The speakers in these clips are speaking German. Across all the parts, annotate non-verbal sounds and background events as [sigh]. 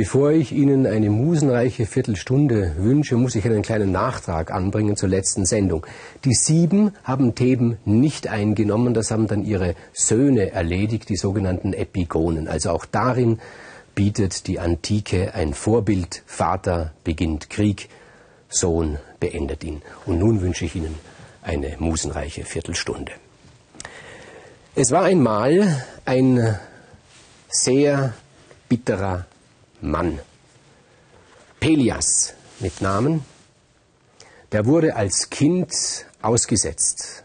Bevor ich Ihnen eine musenreiche Viertelstunde wünsche, muss ich einen kleinen Nachtrag anbringen zur letzten Sendung. Die Sieben haben Theben nicht eingenommen, das haben dann ihre Söhne erledigt, die sogenannten Epigonen. Also auch darin bietet die Antike ein Vorbild. Vater beginnt Krieg, Sohn beendet ihn. Und nun wünsche ich Ihnen eine musenreiche Viertelstunde. Es war einmal ein sehr bitterer Mann. Pelias mit Namen, der wurde als Kind ausgesetzt.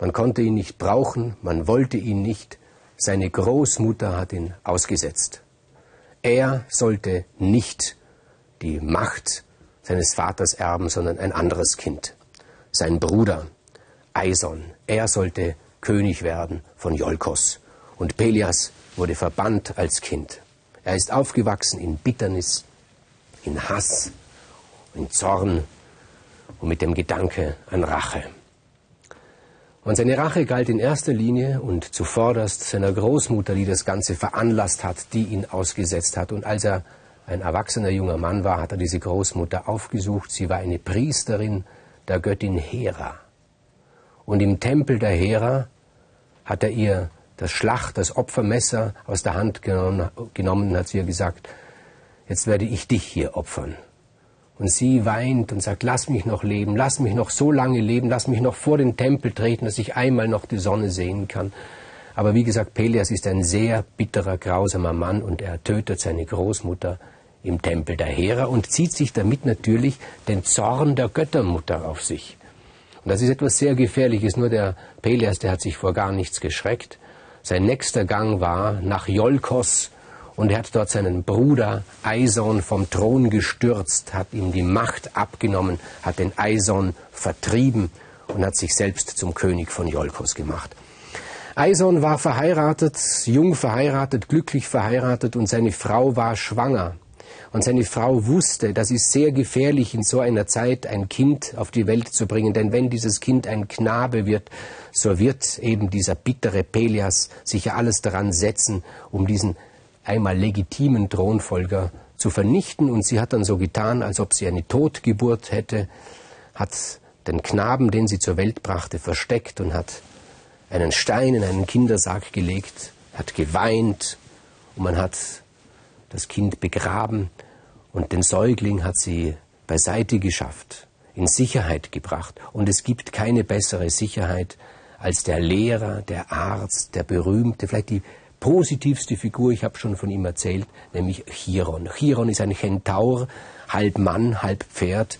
Man konnte ihn nicht brauchen, man wollte ihn nicht, seine Großmutter hat ihn ausgesetzt. Er sollte nicht die Macht seines Vaters erben, sondern ein anderes Kind. Sein Bruder, Eison, er sollte König werden von Jolkos. Und Pelias wurde verbannt als Kind. Er ist aufgewachsen in Bitternis, in Hass, in Zorn und mit dem Gedanke an Rache. Und seine Rache galt in erster Linie und zuvorderst seiner Großmutter, die das Ganze veranlasst hat, die ihn ausgesetzt hat. Und als er ein erwachsener junger Mann war, hat er diese Großmutter aufgesucht. Sie war eine Priesterin der Göttin Hera. Und im Tempel der Hera hat er ihr das Schlacht, das Opfermesser aus der Hand genommen, genommen hat sie ihr gesagt, jetzt werde ich dich hier opfern. Und sie weint und sagt, lass mich noch leben, lass mich noch so lange leben, lass mich noch vor den Tempel treten, dass ich einmal noch die Sonne sehen kann. Aber wie gesagt, Pelias ist ein sehr bitterer, grausamer Mann und er tötet seine Großmutter im Tempel der Hera und zieht sich damit natürlich den Zorn der Göttermutter auf sich. Und das ist etwas sehr Gefährliches. Nur der Pelias, der hat sich vor gar nichts geschreckt. Sein nächster Gang war nach Jolkos und er hat dort seinen Bruder Eison vom Thron gestürzt, hat ihm die Macht abgenommen, hat den Eison vertrieben und hat sich selbst zum König von Jolkos gemacht. Eison war verheiratet, jung verheiratet, glücklich verheiratet und seine Frau war schwanger. Und seine Frau wusste, das ist sehr gefährlich in so einer Zeit ein Kind auf die Welt zu bringen, denn wenn dieses Kind ein Knabe wird, so wird eben dieser bittere Pelias sicher alles daran setzen, um diesen einmal legitimen Thronfolger zu vernichten. Und sie hat dann so getan, als ob sie eine Totgeburt hätte, hat den Knaben, den sie zur Welt brachte, versteckt und hat einen Stein in einen Kindersarg gelegt, hat geweint und man hat das Kind begraben und den Säugling hat sie beiseite geschafft, in Sicherheit gebracht. Und es gibt keine bessere Sicherheit als der Lehrer, der Arzt, der Berühmte, vielleicht die positivste Figur, ich habe schon von ihm erzählt, nämlich Chiron. Chiron ist ein Chentaur, halb Mann, halb Pferd,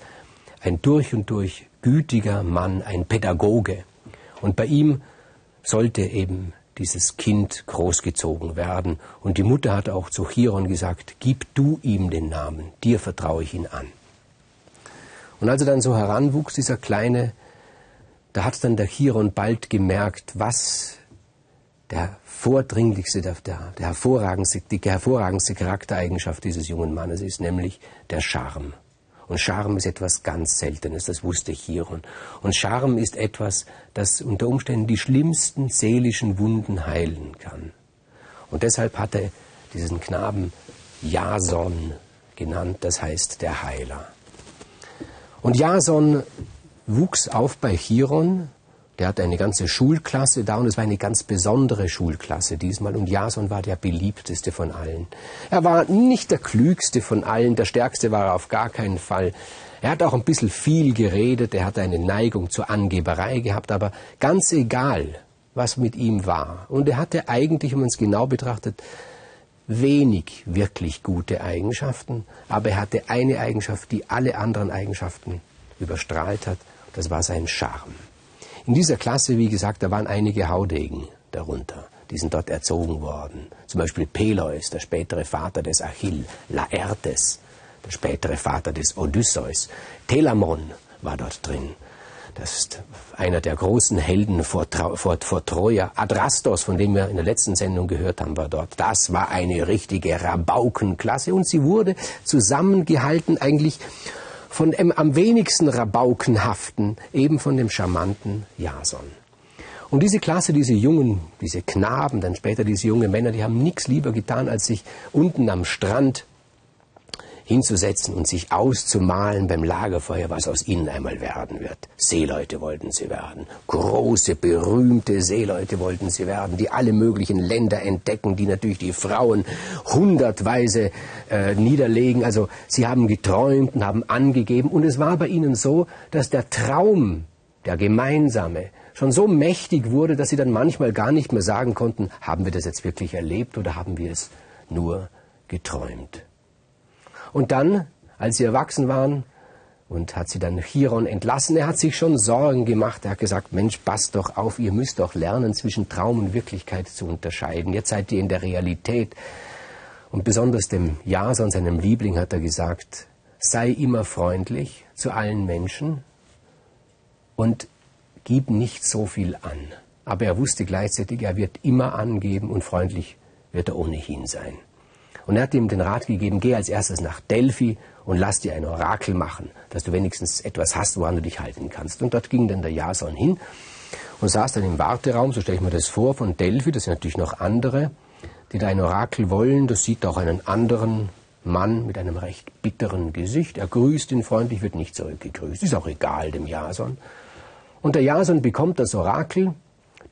ein durch und durch gütiger Mann, ein Pädagoge. Und bei ihm sollte eben dieses Kind großgezogen werden. Und die Mutter hat auch zu Chiron gesagt, gib du ihm den Namen, dir vertraue ich ihn an. Und als er dann so heranwuchs, dieser Kleine, da hat dann der Chiron bald gemerkt, was der vordringlichste, der, der, der hervorragendste, die hervorragendste Charaktereigenschaft dieses jungen Mannes ist, nämlich der Charme. Und Charme ist etwas ganz Seltenes, das wusste Chiron. Und Charme ist etwas, das unter Umständen die schlimmsten seelischen Wunden heilen kann. Und deshalb hat er diesen Knaben Jason genannt, das heißt der Heiler. Und Jason wuchs auf bei Chiron, der hatte eine ganze Schulklasse da und es war eine ganz besondere Schulklasse diesmal und Jason war der beliebteste von allen. Er war nicht der klügste von allen, der stärkste war er auf gar keinen Fall. Er hat auch ein bisschen viel geredet, er hatte eine Neigung zur Angeberei gehabt, aber ganz egal, was mit ihm war. Und er hatte eigentlich, wenn man es genau betrachtet, wenig wirklich gute Eigenschaften, aber er hatte eine Eigenschaft, die alle anderen Eigenschaften überstrahlt hat, das war sein Charme. In dieser Klasse, wie gesagt, da waren einige Haudegen darunter. Die sind dort erzogen worden. Zum Beispiel Peleus, der spätere Vater des Achill, Laertes, der spätere Vater des Odysseus. Telamon war dort drin. Das ist einer der großen Helden vor, vor, vor Troja. Adrastos, von dem wir in der letzten Sendung gehört haben, war dort. Das war eine richtige Rabaukenklasse und sie wurde zusammengehalten eigentlich von dem am wenigsten Rabaukenhaften, eben von dem charmanten Jason. Und diese Klasse, diese Jungen, diese Knaben, dann später diese jungen Männer, die haben nichts lieber getan, als sich unten am Strand hinzusetzen und sich auszumalen beim Lagerfeuer, was aus ihnen einmal werden wird. Seeleute wollten sie werden. Große, berühmte Seeleute wollten sie werden, die alle möglichen Länder entdecken, die natürlich die Frauen hundertweise äh, niederlegen. Also sie haben geträumt und haben angegeben. Und es war bei ihnen so, dass der Traum, der gemeinsame, schon so mächtig wurde, dass sie dann manchmal gar nicht mehr sagen konnten, haben wir das jetzt wirklich erlebt oder haben wir es nur geträumt. Und dann, als sie erwachsen waren, und hat sie dann Chiron entlassen. Er hat sich schon Sorgen gemacht. Er hat gesagt, Mensch, passt doch auf, ihr müsst doch lernen, zwischen Traum und Wirklichkeit zu unterscheiden. Jetzt seid ihr in der Realität. Und besonders dem Jason, seinem Liebling, hat er gesagt, sei immer freundlich zu allen Menschen und gib nicht so viel an. Aber er wusste gleichzeitig, er wird immer angeben und freundlich wird er ohnehin sein. Und er hat ihm den Rat gegeben, geh als erstes nach Delphi und lass dir ein Orakel machen, dass du wenigstens etwas hast, woran du dich halten kannst. Und dort ging dann der Jason hin und saß dann im Warteraum, so stelle ich mir das vor, von Delphi, das sind natürlich noch andere, die da ein Orakel wollen. Das sieht auch einen anderen Mann mit einem recht bitteren Gesicht. Er grüßt ihn freundlich, wird nicht zurückgegrüßt. Ist auch egal dem Jason. Und der Jason bekommt das Orakel,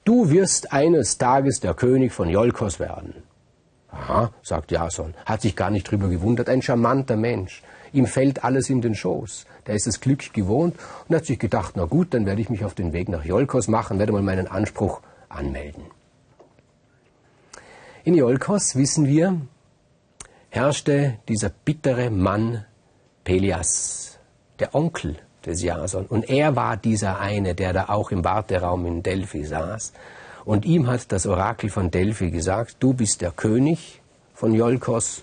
du wirst eines Tages der König von Jolkos werden. Aha, sagt Jason, hat sich gar nicht drüber gewundert, ein charmanter Mensch. Ihm fällt alles in den Schoß. Der ist das Glück gewohnt und hat sich gedacht, na gut, dann werde ich mich auf den Weg nach Jolkos machen, werde mal meinen Anspruch anmelden. In Jolkos, wissen wir, herrschte dieser bittere Mann Pelias, der Onkel des Jason. Und er war dieser eine, der da auch im Warteraum in Delphi saß und ihm hat das Orakel von Delphi gesagt, du bist der König von Jolkos,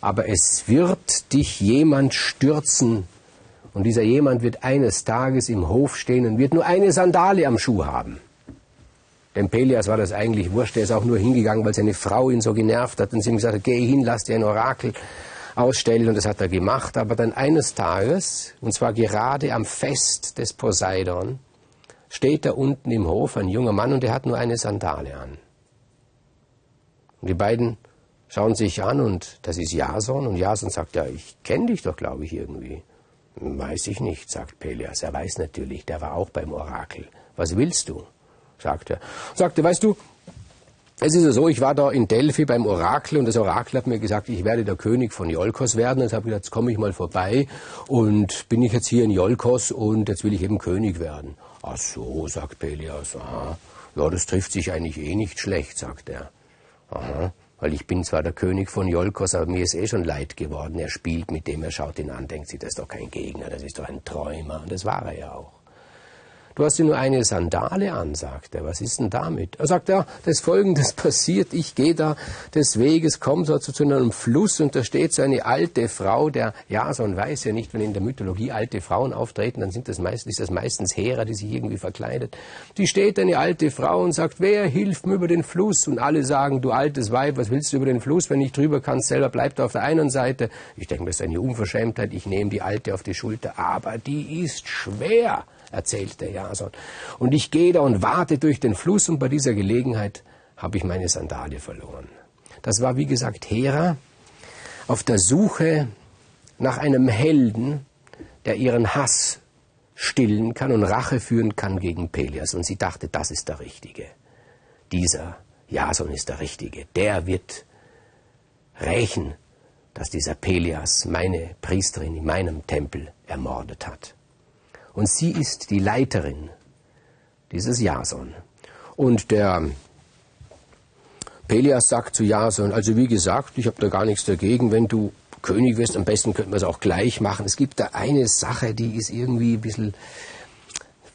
aber es wird dich jemand stürzen. Und dieser jemand wird eines Tages im Hof stehen und wird nur eine Sandale am Schuh haben. Dem Pelias war das eigentlich wurscht, er ist auch nur hingegangen, weil seine Frau ihn so genervt hat und sie ihm gesagt hat, geh hin, lass dir ein Orakel ausstellen und das hat er gemacht. Aber dann eines Tages, und zwar gerade am Fest des Poseidon, steht da unten im Hof ein junger Mann und er hat nur eine Sandale an. Und die beiden schauen sich an und das ist Jason und Jason sagt, ja, ich kenne dich doch, glaube ich, irgendwie. Weiß ich nicht, sagt Pelias. Er weiß natürlich, der war auch beim Orakel. Was willst du? sagt er. Sagte, weißt du, es ist ja so, ich war da in Delphi beim Orakel und das Orakel hat mir gesagt, ich werde der König von Jolkos werden. Habe ich gedacht, jetzt komme ich mal vorbei und bin ich jetzt hier in Jolkos und jetzt will ich eben König werden. Ach so, sagt Pelias. Aha. Ja, das trifft sich eigentlich eh nicht schlecht, sagt er. Aha. Weil ich bin zwar der König von Jolkos, aber mir ist eh schon leid geworden. Er spielt mit dem, er schaut ihn an, denkt sich, das ist doch kein Gegner, das ist doch ein Träumer. Und das war er ja auch. Du hast dir nur eine Sandale an, sagt er. Was ist denn damit? Er sagt, ja, das Folgendes [laughs] passiert. Ich gehe da des Weges, komme so zu einem Fluss und da steht so eine alte Frau, der Jason weiß ja nicht, wenn in der Mythologie alte Frauen auftreten, dann sind das meistens, ist das meistens Hera, die sich irgendwie verkleidet. Die steht eine alte Frau und sagt, wer hilft mir über den Fluss? Und alle sagen, du altes Weib, was willst du über den Fluss, wenn ich drüber kannst, selber bleibt auf der einen Seite. Ich denke, das ist eine Unverschämtheit. Ich nehme die alte auf die Schulter, aber die ist schwer erzählt der Jason. Und ich gehe da und warte durch den Fluss und bei dieser Gelegenheit habe ich meine Sandalie verloren. Das war, wie gesagt, Hera auf der Suche nach einem Helden, der ihren Hass stillen kann und Rache führen kann gegen Pelias. Und sie dachte, das ist der Richtige. Dieser Jason ist der Richtige. Der wird rächen, dass dieser Pelias meine Priesterin in meinem Tempel ermordet hat. Und sie ist die Leiterin dieses Jason. Und der Pelias sagt zu Jason, also wie gesagt, ich habe da gar nichts dagegen, wenn du König wirst, am besten könnten wir es auch gleich machen. Es gibt da eine Sache, die ist irgendwie ein bisschen,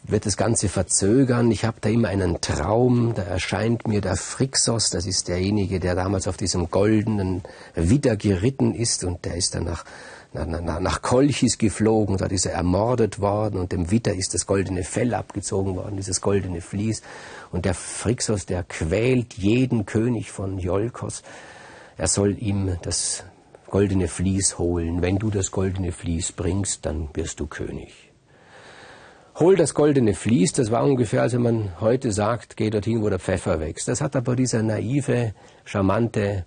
wird das Ganze verzögern. Ich habe da immer einen Traum, da erscheint mir der Phrixos, das ist derjenige, der damals auf diesem goldenen Widder geritten ist und der ist dann nach nach, nach Kolchis geflogen, da ist er ermordet worden und dem Witter ist das goldene Fell abgezogen worden, dieses goldene Vlies. Und der Phrixos, der quält jeden König von Jolkos. Er soll ihm das goldene Vlies holen. Wenn du das goldene Vlies bringst, dann wirst du König. Hol das goldene Vlies, das war ungefähr, als wenn man heute sagt, geh dorthin, wo der Pfeffer wächst. Das hat aber dieser naive, charmante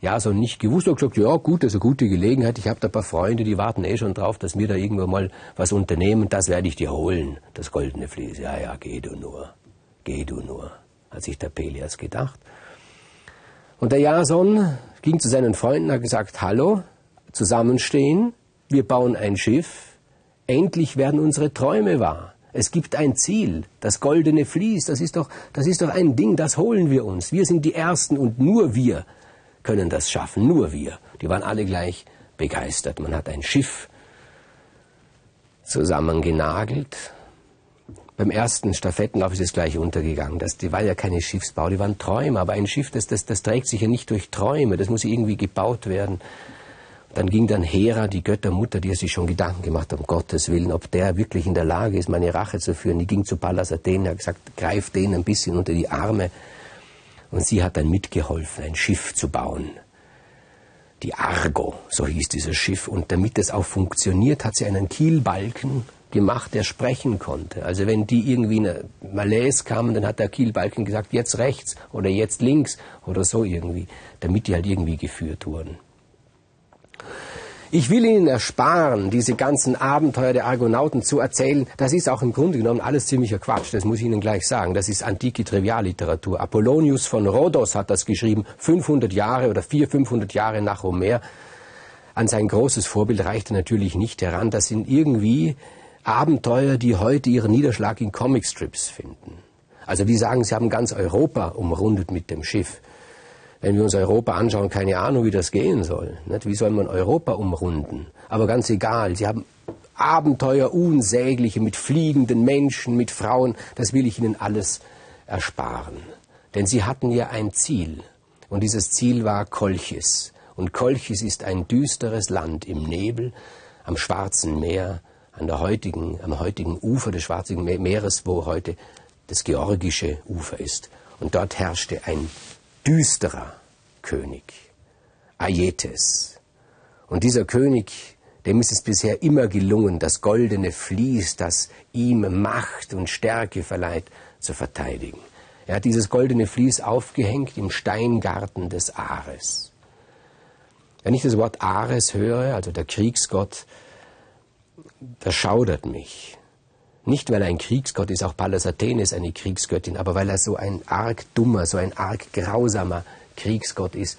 Jason nicht gewusst. Er hat gesagt, ja gut, das ist eine gute Gelegenheit. Ich habe da ein paar Freunde, die warten eh schon drauf, dass wir da irgendwo mal was unternehmen. Das werde ich dir holen, das goldene Vlies. Ja, ja, geh du nur, geh du nur, hat sich der Pelias gedacht. Und der Jason ging zu seinen Freunden und hat gesagt, hallo, zusammenstehen, wir bauen ein Schiff, endlich werden unsere Träume wahr. Es gibt ein Ziel, das goldene Vlies, das ist doch, das ist doch ein Ding, das holen wir uns. Wir sind die Ersten und nur wir können das schaffen, nur wir. Die waren alle gleich begeistert. Man hat ein Schiff zusammengenagelt. Beim ersten Stafettenlauf ist es gleich untergegangen. Das, die waren ja keine Schiffsbau, die waren Träume. Aber ein Schiff, das, das, das trägt sich ja nicht durch Träume. Das muss irgendwie gebaut werden. Dann ging dann Hera, die Göttermutter, die sich schon Gedanken gemacht hat, um Gottes Willen, ob der wirklich in der Lage ist, meine Rache zu führen. Die ging zu Pallas Athen, hat gesagt, greif den ein bisschen unter die Arme. Und sie hat dann mitgeholfen, ein Schiff zu bauen. Die Argo, so hieß dieses Schiff. Und damit es auch funktioniert, hat sie einen Kielbalken gemacht, der sprechen konnte. Also wenn die irgendwie in Malaise kamen, dann hat der Kielbalken gesagt, jetzt rechts oder jetzt links oder so irgendwie, damit die halt irgendwie geführt wurden. Ich will Ihnen ersparen, diese ganzen Abenteuer der Argonauten zu erzählen. Das ist auch im Grunde genommen alles ziemlicher Quatsch. Das muss ich Ihnen gleich sagen. Das ist antike Trivialliteratur. Apollonius von Rhodos hat das geschrieben, 500 Jahre oder 400, 500 Jahre nach Homer. An sein großes Vorbild reichte natürlich nicht heran. Das sind irgendwie Abenteuer, die heute ihren Niederschlag in Comicstrips finden. Also die sagen, sie haben ganz Europa umrundet mit dem Schiff wenn wir uns Europa anschauen, keine Ahnung, wie das gehen soll. Nicht? Wie soll man Europa umrunden? Aber ganz egal, sie haben Abenteuer unsägliche mit fliegenden Menschen, mit Frauen, das will ich Ihnen alles ersparen. Denn sie hatten ja ein Ziel. Und dieses Ziel war Kolchis. Und Kolchis ist ein düsteres Land im Nebel, am Schwarzen Meer, an der heutigen, am heutigen Ufer des Schwarzen Meeres, wo heute das georgische Ufer ist. Und dort herrschte ein düsterer König, Aietes. Und dieser König, dem ist es bisher immer gelungen, das goldene Vlies, das ihm Macht und Stärke verleiht, zu verteidigen. Er hat dieses goldene Vlies aufgehängt im Steingarten des Ares. Wenn ich das Wort Ares höre, also der Kriegsgott, das schaudert mich. Nicht, weil er ein Kriegsgott ist, auch Pallas Athene ist eine Kriegsgöttin, aber weil er so ein arg dummer, so ein arg grausamer Kriegsgott ist,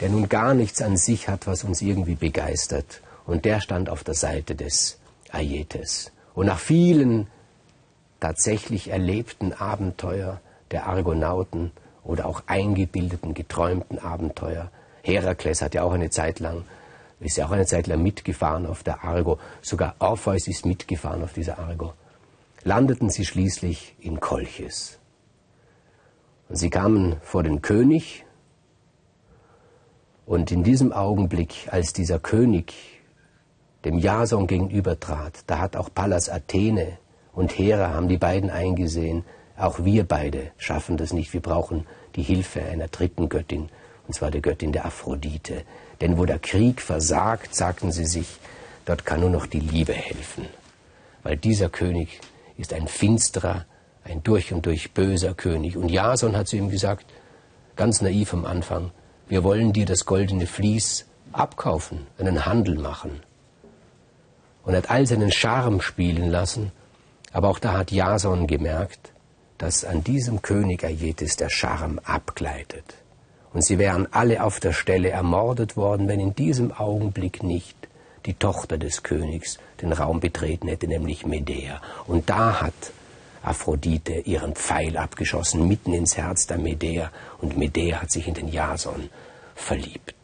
der nun gar nichts an sich hat, was uns irgendwie begeistert. Und der stand auf der Seite des Aietes. Und nach vielen tatsächlich erlebten Abenteuer der Argonauten oder auch eingebildeten, geträumten Abenteuer, Herakles hat ja auch eine Zeit lang ist ja auch eine Zeit lang mitgefahren auf der Argo. Sogar Orpheus ist mitgefahren auf dieser Argo landeten sie schließlich in Kolchis. Und sie kamen vor den König, und in diesem Augenblick, als dieser König dem Jason gegenübertrat, da hat auch Pallas Athene und Hera haben die beiden eingesehen, auch wir beide schaffen das nicht, wir brauchen die Hilfe einer dritten Göttin, und zwar der Göttin der Aphrodite. Denn wo der Krieg versagt, sagten sie sich, dort kann nur noch die Liebe helfen, weil dieser König ist ein finsterer, ein durch und durch böser König. Und Jason hat zu ihm gesagt, ganz naiv am Anfang, wir wollen dir das goldene Vlies abkaufen, einen Handel machen. Und hat all seinen Charme spielen lassen, aber auch da hat Jason gemerkt, dass an diesem König Aietes der Charme abgleitet. Und sie wären alle auf der Stelle ermordet worden, wenn in diesem Augenblick nicht die Tochter des Königs den Raum betreten hätte, nämlich Medea. Und da hat Aphrodite ihren Pfeil abgeschossen, mitten ins Herz der Medea, und Medea hat sich in den Jason verliebt.